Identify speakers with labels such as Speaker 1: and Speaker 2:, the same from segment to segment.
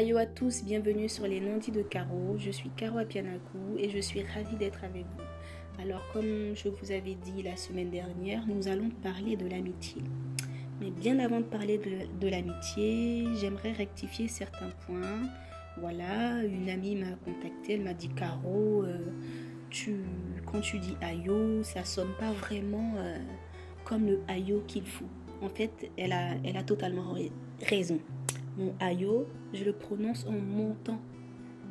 Speaker 1: Ayo à tous, bienvenue sur les non-dits de Caro. Je suis Caro Apianaku et je suis ravie d'être avec vous. Alors, comme je vous avais dit la semaine dernière, nous allons parler de l'amitié. Mais bien avant de parler de, l'amitié, j'aimerais rectifier certains points. Voilà, une amie m'a contacté, elle m'a dit Caro, euh, tu, quand tu dis Ayo, ça sonne pas vraiment euh, comme le Ayo qu'il faut. En fait, elle a, elle a totalement raison. Mon ayo, je le prononce en montant.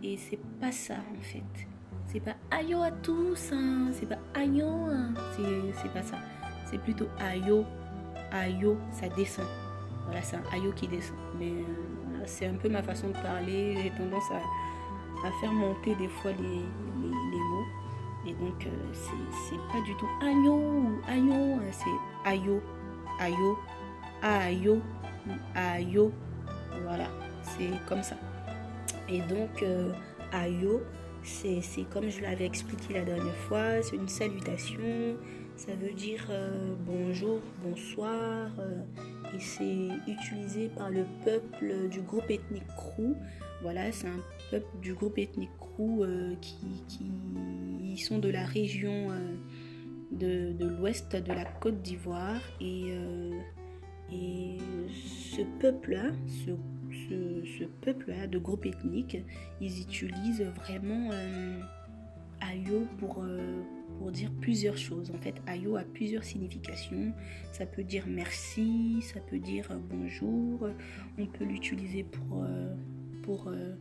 Speaker 1: Et c'est pas ça en fait. C'est pas ayo à tous, hein. c'est pas ayo, hein. c'est pas ça. C'est plutôt ayo, ayo, ça descend. Voilà, c'est un ayo qui descend. Mais euh, c'est un peu ma façon de parler. J'ai tendance à, faire monter des fois les, mots. Et donc, euh, c'est pas du tout ayo ou ayo, hein. c'est ayo, ayo, ayo, ayo. Voilà, c'est comme ça. Et donc, euh, Ayo, c'est comme je l'avais expliqué la dernière fois, c'est une salutation, ça veut dire euh, bonjour, bonsoir, euh, et c'est utilisé par le peuple du groupe ethnique Krou. Voilà, c'est un peuple du groupe ethnique Krou qui, qui sont de la région de, de l'ouest de la Côte d'Ivoire et et ce peuple-là, ce, peuple-là de groupe ethnique, ils utilisent vraiment euh, Ayo pour, euh, pour dire plusieurs choses. En fait, Ayo a plusieurs significations. Ça peut dire merci, ça peut dire bonjour. On peut l'utiliser pour, euh,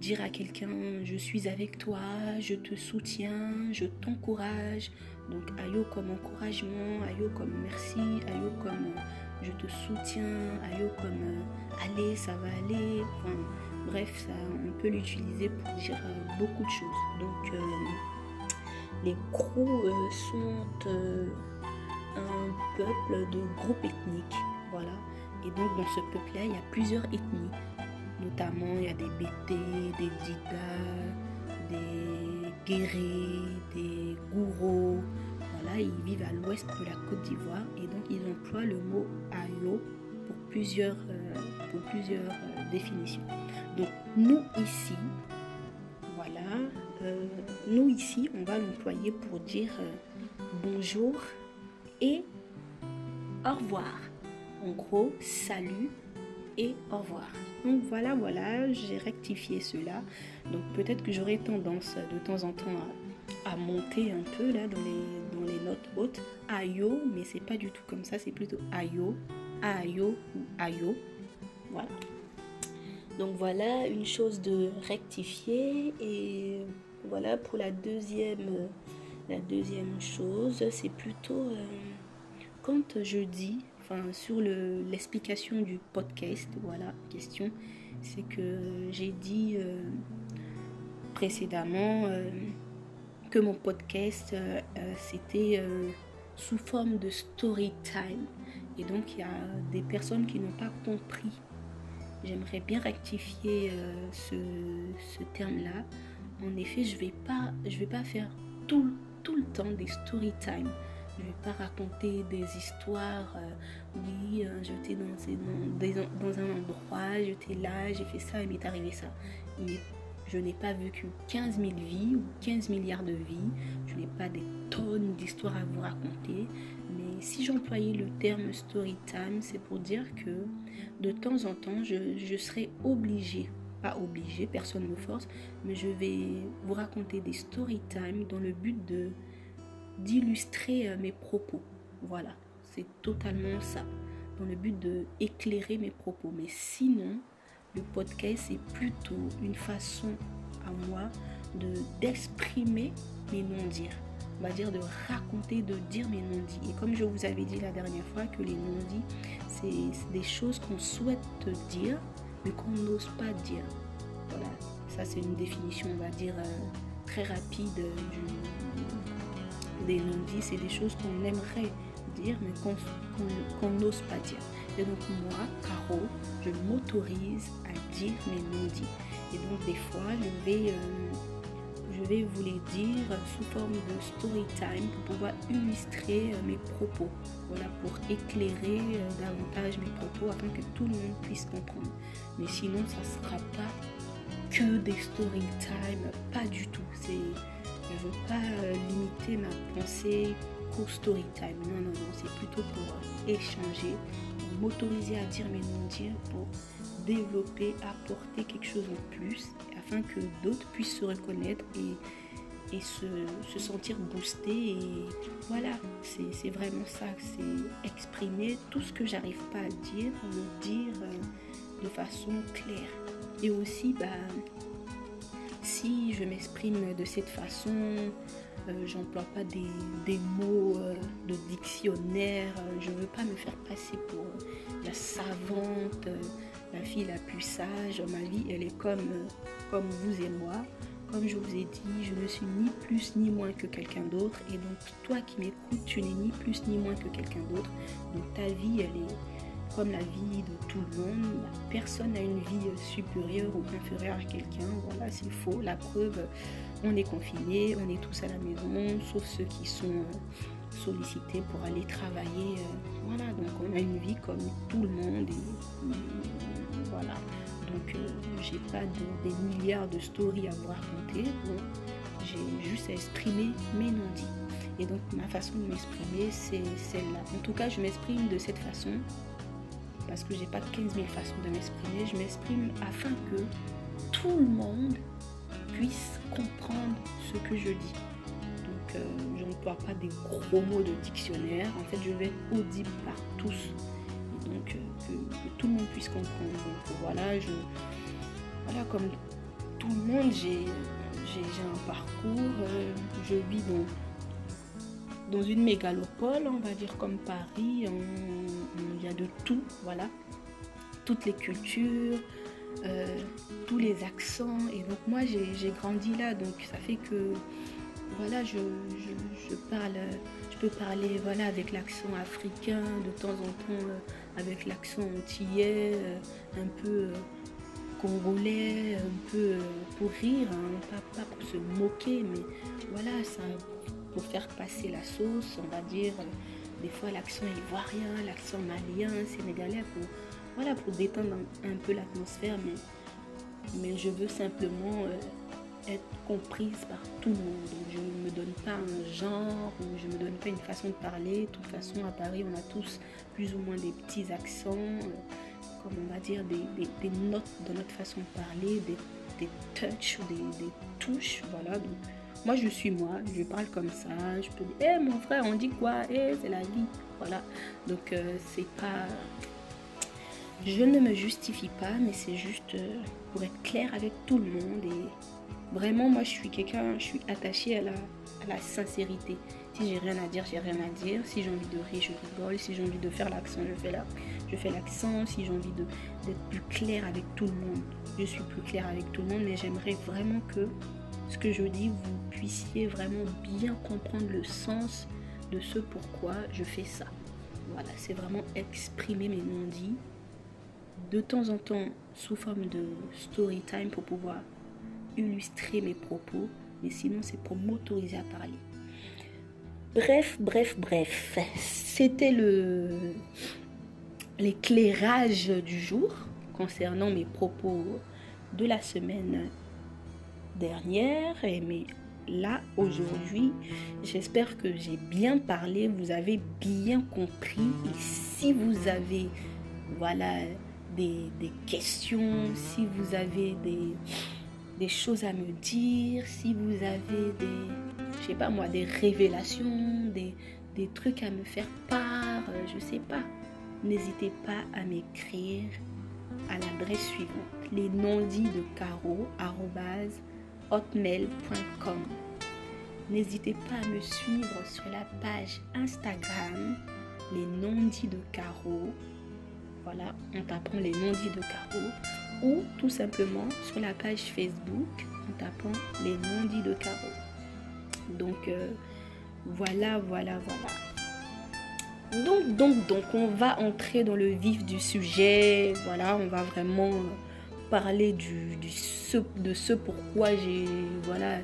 Speaker 1: dire à quelqu'un je suis avec toi, je te soutiens, je t'encourage. Donc Ayo comme encouragement, Ayo comme merci, Ayo comme euh, je te soutiens, Ayo comme euh, allez, ça va aller. Bref, ça, on peut l'utiliser pour dire euh, beaucoup de choses. Donc les Krou sont un peuple de groupes ethniques. Voilà. Et donc dans ce peuple-là, il y a plusieurs ethnies. Notamment, il y a des Bété, des Dida, des Guéré, des Gourou. Voilà, ils vivent à l'ouest de la Côte d'Ivoire et donc ils emploient le mot ayo pour plusieurs, euh, pour plusieurs euh, définitions. Donc nous ici, voilà, euh, nous ici, on va l'employer pour dire bonjour et au revoir. En gros, salut et au revoir. Donc voilà, voilà, j'ai rectifié cela. Donc peut-être que j'aurai tendance de temps en temps à, monter un peu là dans les, dans les notes hautes. Ayo, mais c'est pas du tout comme ça, c'est plutôt ayo, ayo ou ayo. Voilà. Donc voilà une chose de rectifier et voilà pour la deuxième, la deuxième chose, c'est plutôt euh, quand je dis sur l'explication du podcast, voilà, question, c'est que j'ai dit euh, précédemment euh, que mon podcast, euh, c'était sous forme de story time. Et donc, il y a des personnes qui n'ont pas compris. J'aimerais bien rectifier ce, terme-là. En effet, je ne vais, pas, je vais pas faire tout, tout le temps des story time. Je ne vais pas raconter des histoires. Euh, oui, euh, j'étais dans, un endroit, j'étais là, j'ai fait ça, il m'est arrivé ça. je n'ai pas vécu 15 000 vies ou 15 milliards de vies. Je n'ai pas des tonnes d'histoires à vous raconter. Mais si j'employais le terme story time, c'est pour dire que de temps en temps, je, je serai obligée pas obligée, personne ne me force, mais je vais vous raconter des story time dans le but de d'illustrer euh, mes propos. Voilà, c'est totalement ça, dans le but de éclairer mes propos. Mais sinon, le podcast c'est plutôt une façon à moi de d'exprimer mes non-dits. On va dire de raconter, de dire mes non-dits. Et comme je vous avais dit la dernière fois que les non-dits, c'est des choses qu'on souhaite dire, mais qu'on n'ose pas dire. Voilà, ça c'est une définition, on va dire, euh, très rapide du, des non-dits, c'est des choses qu'on aimerait dire, mais qu'on n'ose pas dire. Et donc moi, Caro, je m'autorise à dire mes non-dits. Et donc des fois, je vais, euh, je vais vous les dire sous forme de story time pour pouvoir illustrer euh, mes propos. Voilà, pour éclairer euh, davantage mes propos afin que tout le monde puisse comprendre. Mais sinon, ça ne sera pas que des story time, pas du tout. Pas limiter ma pensée qu'au story time. Non, non, non, c'est plutôt pour échanger, m'autoriser à dire mes non-dits, pour développer, apporter quelque chose en plus afin que d'autres puissent se reconnaître et, et se, se, sentir boostés. Et voilà, c'est vraiment ça, c'est exprimer tout ce que j'arrive pas à dire, le dire euh, de façon claire. Et aussi, bah, si je m'exprime de cette façon, euh, j'emploie pas des, mots euh, de dictionnaire, je veux pas me faire passer pour la savante la fille la plus sage. Ma vie, elle est comme, comme vous et moi. Comme je vous ai dit, je ne suis ni plus ni moins que quelqu'un d'autre. Et donc, toi qui m'écoutes, tu n'es ni plus ni moins que quelqu'un d'autre. Donc, ta vie, elle est comme la vie de tout le monde. Personne n'a une vie supérieure ou inférieure à quelqu'un. Voilà, c'est faux. La preuve, on est confinés, on est tous à la maison, sauf ceux qui sont sollicités pour aller travailler. Voilà, donc on a une vie comme tout le monde. Et, voilà. Donc, euh, j'ai pas des milliards de stories à vous raconter. j'ai juste à exprimer mes non-dits. Et donc, ma façon de m'exprimer, c'est celle-là. En tout cas, je m'exprime de cette façon parce que j'ai pas 15 000 façons de m'exprimer. Je m'exprime afin que tout le monde puisse comprendre ce que je dis. Donc, euh, je n'emploie pas des gros mots de dictionnaire. En fait, je vais être audible par tous donc euh, que, tout le monde puisse comprendre. Donc voilà, je, voilà comme tout le monde, j'ai un parcours, euh, je vis dans, dans une mégalopole, on va dire comme Paris, de tout, voilà, toutes les cultures, euh, tous les accents. Et donc moi j'ai grandi là, donc ça fait que voilà, je, je, parle, je peux parler voilà avec l'accent africain de temps en temps avec l'accent antillais, euh, un peu euh, congolais, un peu euh, pour rire, hein, pas, pour se moquer, mais voilà, ça, pour faire passer la sauce, on va dire, des fois l'accent ivoirien, l'accent malien, sénégalais, pour, voilà, pour détendre un, peu l'atmosphère, mais, je veux simplement être comprise par tout le monde. je ne me donne pas un genre ou je ne me donne pas une façon de parler. De toute façon, à Paris, on a tous plus ou moins des petits accents, euh, comme on va dire des, notes de notre façon de parler, des, touches, des, des, touches. Voilà. Moi, je suis moi, je parle comme ça. Je peux dire, hé mon frère, on dit quoi? Eh, c'est la vie. Voilà. Donc, euh, c'est pas. Je ne me justifie pas, mais c'est juste euh, pour être clair avec tout le monde et Vraiment, moi, je suis quelqu'un, je suis attachée à la, sincérité. Si j'ai rien à dire, j'ai rien à dire. Si j'ai envie de rire, je rigole. Si j'ai envie de faire l'accent, je fais l'accent. Si j'ai envie d'être plus clair avec tout le monde, je suis plus clair avec tout le monde. Mais j'aimerais vraiment que ce que je dis, vous puissiez vraiment bien comprendre le sens de ce pourquoi je fais ça. Voilà, c'est vraiment exprimer mes non-dits de temps en temps sous forme de story time pour pouvoir illustrer mes propos, mais sinon c'est pour m'autoriser à parler. Bref, bref, bref, c'était le l'éclairage du jour concernant mes propos de la semaine dernière et mais là aujourd'hui j'espère que j'ai bien parlé vous avez bien compris. Et si vous avez voilà des, des questions si vous avez des des choses à me dire, si vous avez des, je sais pas moi, des révélations, des, des trucs à me faire part, euh, je sais pas, n'hésitez pas à m'écrire à l'adresse suivante les non-dits de Caro hotmail.com. N'hésitez pas à me suivre sur la page Instagram les non-dits de Caro. Voilà, on t'apprend les non-dits de Caro ou tout simplement sur la page Facebook en tapant les non-dits de Caro. Donc euh, voilà, voilà, voilà. Donc, donc, donc, on va entrer dans le vif du sujet. Voilà, on va vraiment parler du, de ce pourquoi j'ai voilà,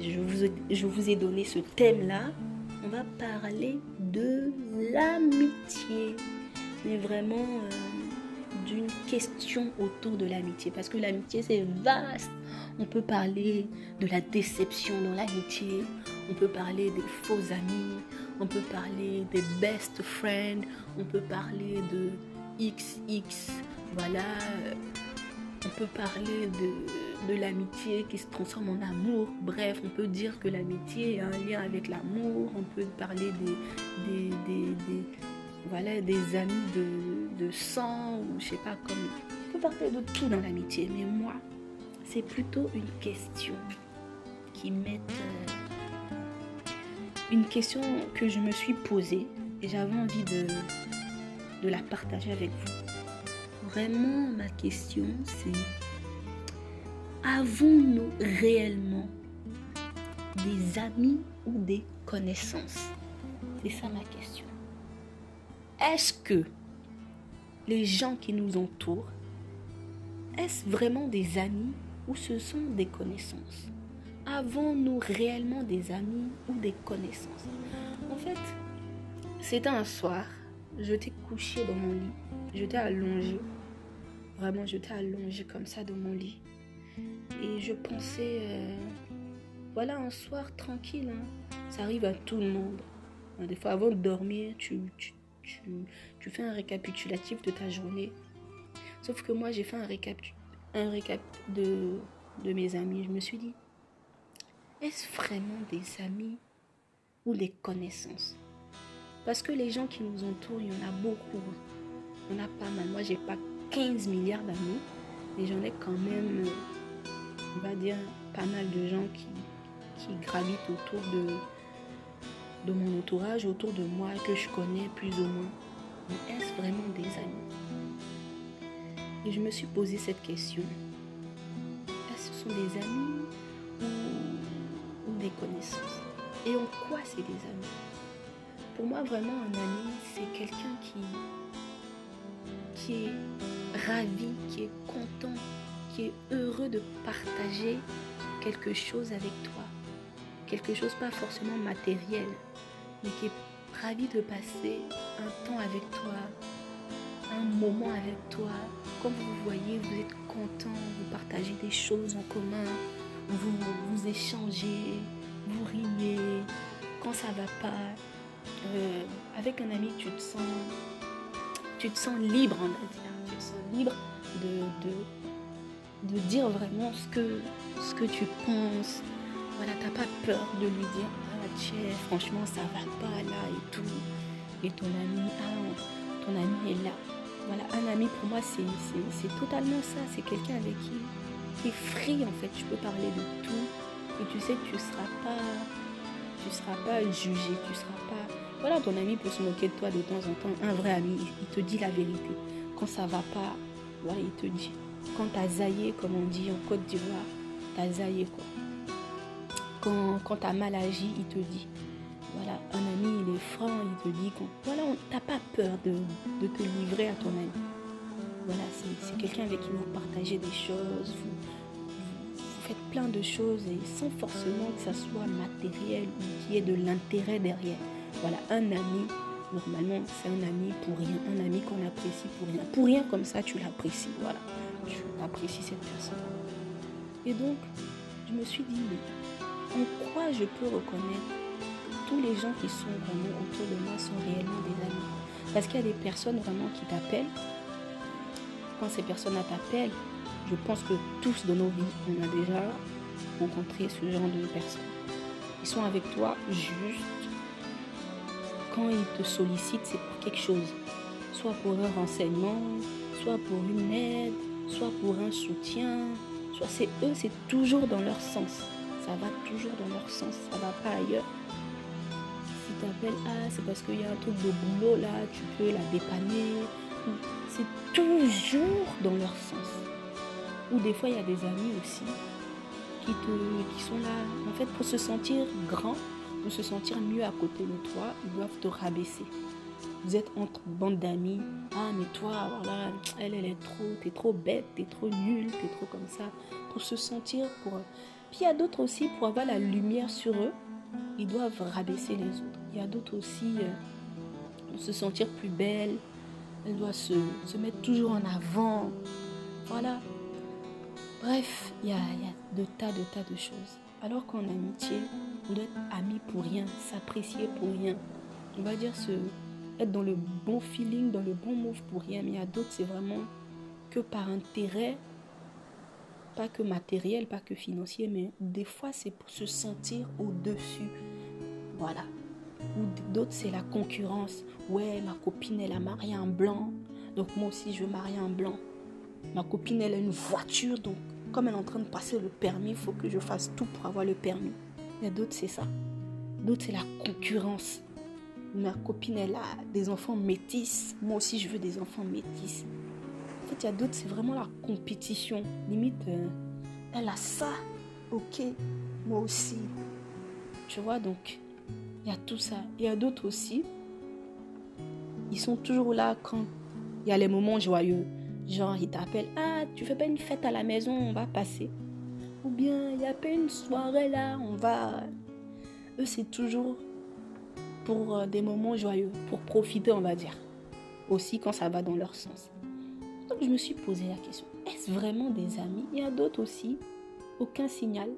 Speaker 1: je vous, je vous ai donné ce thème-là. On va parler de l'amitié. Mais vraiment euh, d'une question autour de l'amitié. Parce que l'amitié, c'est vaste. On peut parler de la déception dans l'amitié. On peut parler des faux amis. On peut parler des best friends. On peut parler de XX. Voilà. On peut parler de, l'amitié qui se transforme en amour. Bref, on peut dire que l'amitié a un lien avec l'amour. On peut parler des, voilà, des amis de, de sang ou je sais pas. On peut parler de tout dans l'amitié. Mais moi, c'est plutôt une question qui m'est. Euh, une question que je me suis posée et j'avais envie de la partager avec vous. Vraiment, ma question, c'est avons-nous réellement des amis ou des connaissances? C'est ça ma question. Est-ce que les gens qui nous entourent, est-ce vraiment des amis ou ce sont des connaissances? Avons-nous réellement des amis ou des connaissances? En fait, c'était un soir, j'étais couché dans mon lit, j'étais allongée, vraiment j'étais allongée comme ça dans mon lit. Et je pensais, euh, voilà un soir tranquille, hein. ça arrive à tout le monde. Des fois avant de dormir, tu, tu, tu, fais un récapitulatif de ta journée. Sauf que moi j'ai fait un récap, un récap de, de mes amis. Je me suis dit, est-ce vraiment des amis ou des connaissances? Parce que les gens qui nous entourent, il y en a beaucoup. Hein. Il y en a pas mal. Moi, j'ai pas 15 milliards d'amis, mais j'en ai quand même, on va dire, pas mal de gens qui, gravitent autour de, mon entourage, autour de moi, que je connais plus ou moins. Mais est-ce vraiment des amis? Et je me suis posé cette question. Est-ce que ce sont des amis ou, des connaissances? Et en quoi c'est des amis? Pour moi, vraiment, un ami, c'est quelqu'un qui, qui est ravi, qui est content, qui est heureux de partager quelque chose avec toi quelque chose pas forcément matériel, mais qui est ravi de passer un temps avec toi, un moment avec toi. Comme vous voyez, vous êtes content, vous partagez des choses en commun, vous, vous échangez, vous riez. Quand ça va pas, euh, avec un ami, tu te sens, tu te sens libre, on va. Libre de, dire vraiment ce que, ce que tu penses, voilà, t'as pas peur de lui dire Ah, franchement, ça va pas là et tout. Et ton ami, ah, ton ami est là. Voilà, un ami pour moi, c'est totalement ça. C'est quelqu'un avec qui tu es free en fait. Tu peux parler de tout. Et tu sais que tu seras pas. Tu seras pas jugé. Tu seras pas. Voilà, ton ami peut se moquer de toi de temps en temps. Un vrai ami, il te dit la vérité. Ça va pas, voilà, il te dit. Quand t'as zaillé, comme on dit en Côte d'Ivoire, t'as zaillé quoi quand, quand tu as mal agi, il te dit. Voilà, un ami, il est franc, il te dit qu'on. Voilà, t'as pas peur de, de, te livrer à ton ami. Voilà, c'est quelqu'un avec qui vous partagez des choses, vous, vous, faites plein de choses et sans forcément que ça soit matériel ou qu'il y ait de l'intérêt derrière. Voilà, un ami, normalement, c'est un ami pour rien, un ami qu'on apprécie pour rien. Pour rien comme ça, tu l'apprécies, voilà. Tu apprécies cette personne. Et donc, je me suis dit, mais en quoi je peux reconnaître que tous les gens qui sont vraiment autour de moi sont réellement des amis? Parce qu'il y a des personnes vraiment qui t'appellent. Quand ces personnes t'appellent, je pense que tous dans nos vies, on a déjà rencontré ce genre de personnes. Ils sont avec toi juste quand ils te sollicitent, c'est pour quelque chose. Soit pour un renseignement, soit pour une aide, soit pour un soutien, soit c'est eux, c'est toujours dans leur sens ça va toujours dans leur sens, ça va pas ailleurs. Si tu appelles, ah, c'est parce qu'il y a un truc de boulot là, tu peux la dépanner. C'est toujours dans leur sens. Ou des fois, il y a des amis aussi qui, te, qui sont là, en fait, pour se sentir grand, pour se sentir mieux à côté de toi, ils doivent te rabaisser. Vous êtes entre bande d'amis. Ah, mais toi, voilà, elle, elle est trop, t'es trop bête, t'es trop nul, t'es trop comme ça. Pour se sentir, pour Puis il y a d'autres aussi, pour avoir la lumière sur eux, ils doivent rabaisser les autres. Il y a d'autres aussi, euh, pour se sentir plus belle, elle doit se, se, mettre toujours en avant. Voilà. Bref, il y a, y a de tas, de tas de choses. Alors qu'en amitié, on doit être amis pour rien, s'apprécier pour rien. On va dire se, être dans le bon feeling, dans le bon move pour rien. Mais il y a d'autres, c'est vraiment que par intérêt, pas que matériel, pas que financier, mais des fois c'est pour se sentir au-dessus. Voilà. Ou d'autres, c'est la concurrence. Ouais, ma copine, elle a marié un blanc, donc moi aussi je veux marier un blanc. Ma copine, elle a une voiture, donc comme elle est en train de passer le permis, il faut que je fasse tout pour avoir le permis. D'autres, c'est ça. D'autres, c'est la concurrence. Ma copine, elle a des enfants métis. Moi aussi, je veux des enfants métis. En fait, il y a d'autres, c'est vraiment la compétition. Limite, euh, elle a ça. Ok, moi aussi. Tu vois, donc, il y a tout ça. Il y a d'autres aussi. Ils sont toujours là quand il y a les moments joyeux. Genre, ils t'appellent. Ah, tu fais pas une fête à la maison, on va passer. Ou bien, il y a pas une soirée là, on va. Eux, c'est toujours pour euh, des moments joyeux, pour profiter, on va dire. Aussi quand ça va dans leur sens. Donc je me suis posé la question, est-ce vraiment des amis? Il y a d'autres aussi, aucun signal.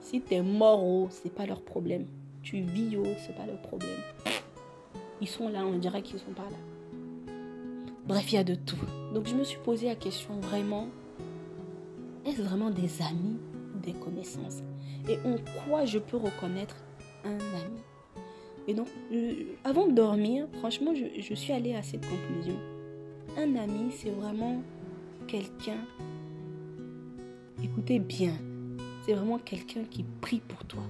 Speaker 1: Si tu es mort, oh, c'est pas leur problème. Tu vis, oh, c'est pas leur problème. Ils sont là, on dirait qu'ils sont pas là. Bref, il y a de tout. Donc je me suis posé la question vraiment, est-ce vraiment des amis des connaissances Et en quoi je peux reconnaître un ami Et donc, avant de dormir, franchement, je, je suis allée à cette conclusion. Un ami, c'est vraiment quelqu'un, écoutez bien, c'est vraiment quelqu'un qui prie pour toi.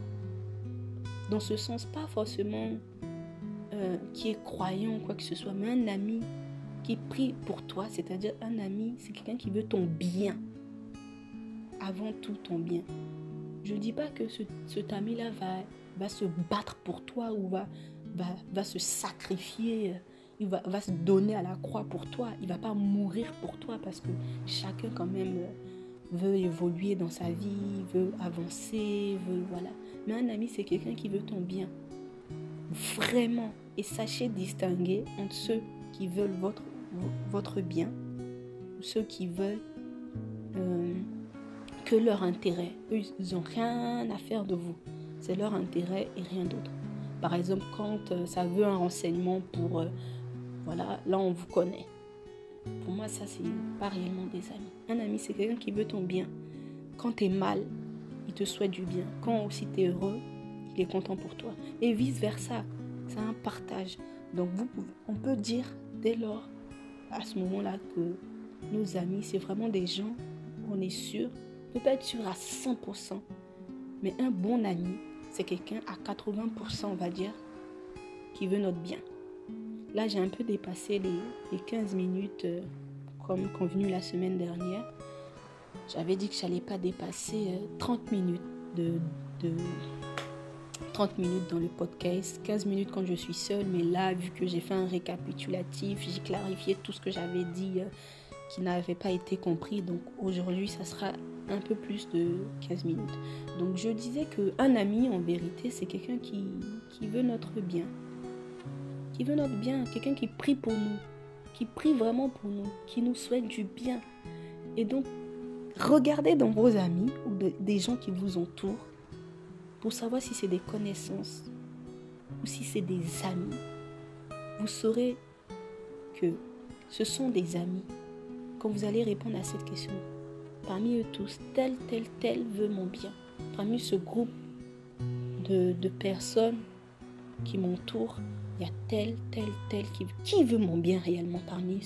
Speaker 1: Dans ce sens, pas forcément euh, qui est croyant ou quoi que ce soit, mais un ami qui prie pour toi, c'est-à-dire un ami, c'est quelqu'un qui veut ton bien. Avant tout ton bien. Je ne dis pas que ce, cet ami-là va, va se battre pour toi ou va, va, va se sacrifier il va, va, se donner à la croix pour toi. Il va pas mourir pour toi parce que chacun quand même euh, veut évoluer dans sa vie, veut avancer, veut voilà. Mais un ami, c'est quelqu'un qui veut ton bien. Vraiment. Et sachez distinguer entre ceux qui veulent votre, votre bien ceux qui veulent euh, que leur intérêt. Eux, ils n'ont rien à faire de vous. C'est leur intérêt et rien d'autre. Par exemple, quand euh, ça veut un renseignement pour euh, voilà, là on vous connaît. Pour moi, ça, c'est pas réellement des amis. Un ami, c'est quelqu'un qui veut ton bien. Quand tu es mal, il te souhaite du bien. Quand aussi tu es heureux, il est content pour toi. Et vice-versa. C'est un partage. Donc, vous, on peut dire dès lors, à ce moment-là, que nos amis, c'est vraiment des gens, on est sûr, peut pas être sûr à 100%, mais un bon ami, c'est quelqu'un à 80%, on va dire, qui veut notre bien. Là, j'ai un peu dépassé les, 15 minutes euh, comme convenu la semaine dernière. J'avais dit que je n'allais pas dépasser 30 euh, minutes de, 30 minutes dans le podcast, 15 minutes quand je suis seule, mais là, vu que j'ai fait un récapitulatif, j'ai clarifié tout ce que j'avais dit euh, qui n'avait pas été compris. Donc aujourd'hui, ça sera un peu plus de 15 minutes. Donc je disais qu'un ami, en vérité, c'est quelqu'un qui veut notre bien qui veut notre bien, quelqu'un qui prie pour nous, qui prie vraiment pour nous, qui nous souhaite du bien. Et donc, regardez dans vos amis ou des gens qui vous entourent pour savoir si c'est des connaissances ou si c'est des amis. Vous saurez que ce sont des amis quand vous allez répondre à cette question. Parmi eux tous, tel, tel, tel veut mon bien. Parmi ce groupe de, de personnes qui m'entourent, il y a tel, tel, tel qui, qui veut mon bien réellement parmi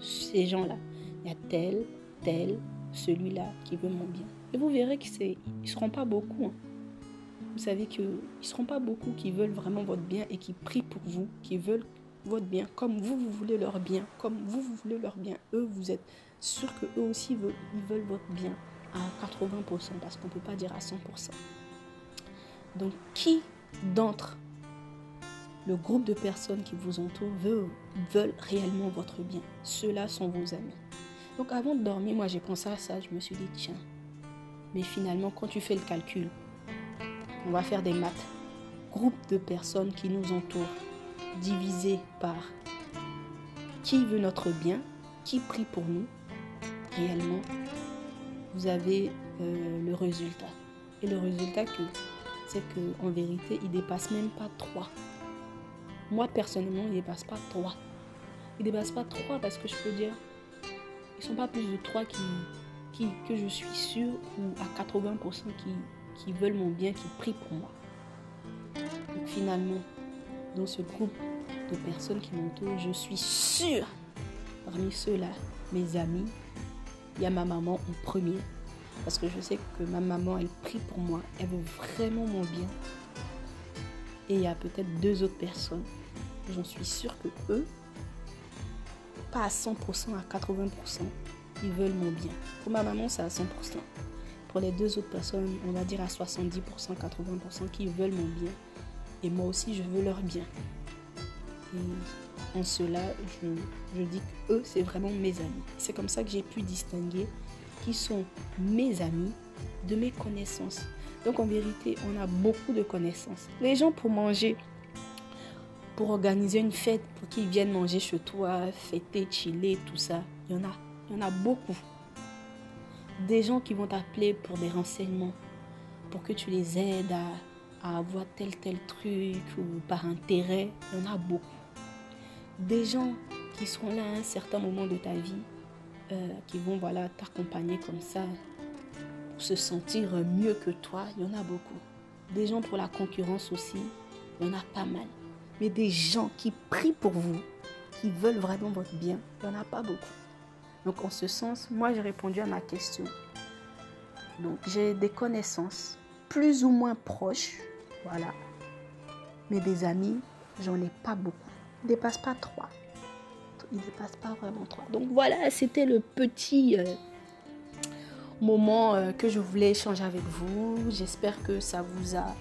Speaker 1: ces gens-là. Il y a tel, tel, celui-là qui veut mon bien. Et vous verrez qu'ils ne seront pas beaucoup. Hein. Vous savez qu'ils ne seront pas beaucoup qui veulent vraiment votre bien et qui prient pour vous, qui veulent votre bien, comme vous, vous voulez leur bien, comme vous, vous voulez leur bien. Eux, vous êtes sûr que eux aussi veulent, veulent votre bien à 80%, parce qu'on ne peut pas dire à 100%. Donc, qui d'entre le groupe de personnes qui vous entourent veulent, réellement votre bien? Ceux-là sont vos amis. Donc avant de dormir, moi j'ai pensé à ça, je me suis dit, tiens, Mais finalement, quand tu fais le calcul, on va faire des maths. Groupe de personnes qui nous entourent, divisé par qui veut notre bien, qui prie pour nous, réellement, vous avez euh, le résultat. Et le résultat, c'est qu'en vérité, il dépasse même pas 3. Moi, personnellement, il dépasse pas 3. Il dépasse pas 3 parce que je peux dire, ils sont pas plus de 3 qui, qui, que je suis sûr ou à 80% qui, qui veulent mon bien, qui prient pour moi. Donc finalement, dans ce groupe de personnes qui m'entourent, je suis sûre, parmi ceux-là, mes amis, il y a ma maman en premier. Parce que je sais que ma maman, elle prie pour moi. Elle veut vraiment mon bien. Et il y a peut-être deux autres personnes. J'en suis sûre que eux, pas à 100%, à 80%, ils veulent mon bien. Pour ma maman, c'est à 100%. Pour les deux autres personnes, on va dire à 70%, 80% qui veulent mon bien. Et moi aussi, je veux leur bien. Et en cela, je, dis que eux, c'est vraiment mes amis. C'est comme ça que j'ai pu distinguer qui sont mes amis de mes connaissances. Donc en vérité, on a beaucoup de connaissances. Les gens pour manger, pour organiser une fête, pour qu'ils viennent manger chez toi, fêter, chiller, tout ça, il y en a. Il y en a beaucoup. Des gens qui vont t'appeler pour des renseignements, pour que tu les aides à, à avoir tel tel truc ou par intérêt, il y en a beaucoup. Des gens qui seront là à un certain moment de ta vie euh, qui vont voilà t'accompagner comme ça pour se sentir mieux que toi, il y en a beaucoup. Des gens pour la concurrence aussi, il y en a pas mal. Mais des gens qui prient pour vous, qui veulent vraiment votre bien, il n'y en a pas beaucoup. Donc en ce sens, moi j'ai répondu à ma question. Donc j'ai des connaissances plus ou moins proches, voilà. Mais des amis, j'en ai pas beaucoup. Ne dépasse pas trois il ne dépasse pas vraiment trop. Donc voilà, c'était le petit euh, moment euh, que je voulais échanger avec vous. J'espère que ça vous a,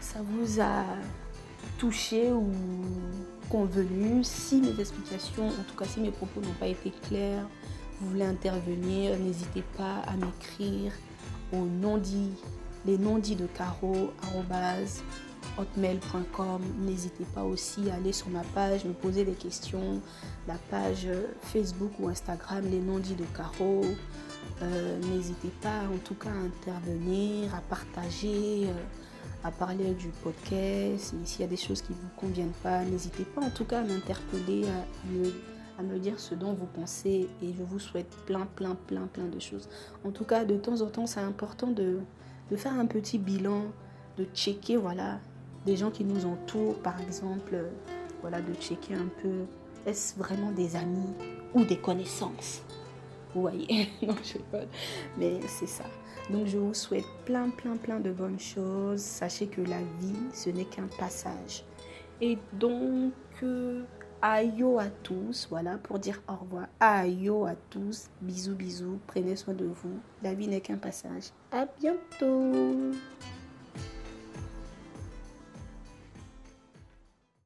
Speaker 1: ça vous a touché ou convenu. Si mes explications, en tout cas si mes propos n'ont pas été clairs, vous voulez intervenir, n'hésitez pas à m'écrire au non dit, les non dits de Caro, hotmail.com. N'hésitez pas aussi à aller sur ma page, me poser des questions. La page Facebook ou Instagram, les noms dits de Caro. Euh, n'hésitez pas en tout cas à intervenir, à partager, euh, à parler du podcast. S'il y a des choses qui ne vous conviennent pas, n'hésitez pas en tout cas à m'interpeller, à me, dire ce dont vous pensez. Et je vous souhaite plein, plein, plein, plein de choses. En tout cas, de temps en temps, c'est important de faire un petit bilan, de checker, voilà, des gens qui nous entourent, par exemple, euh, voilà, de checker un peu, est-ce vraiment des amis ou des connaissances? Vous voyez? Non, je pas. Mais c'est ça. Donc, je vous souhaite plein, plein, plein de bonnes choses. Sachez que la vie, ce n'est qu'un passage. Et donc, euh, ayo à tous, voilà, pour dire au revoir. Ayo à tous. Bisous, bisous. Prenez soin de vous. La vie n'est qu'un passage. À bientôt.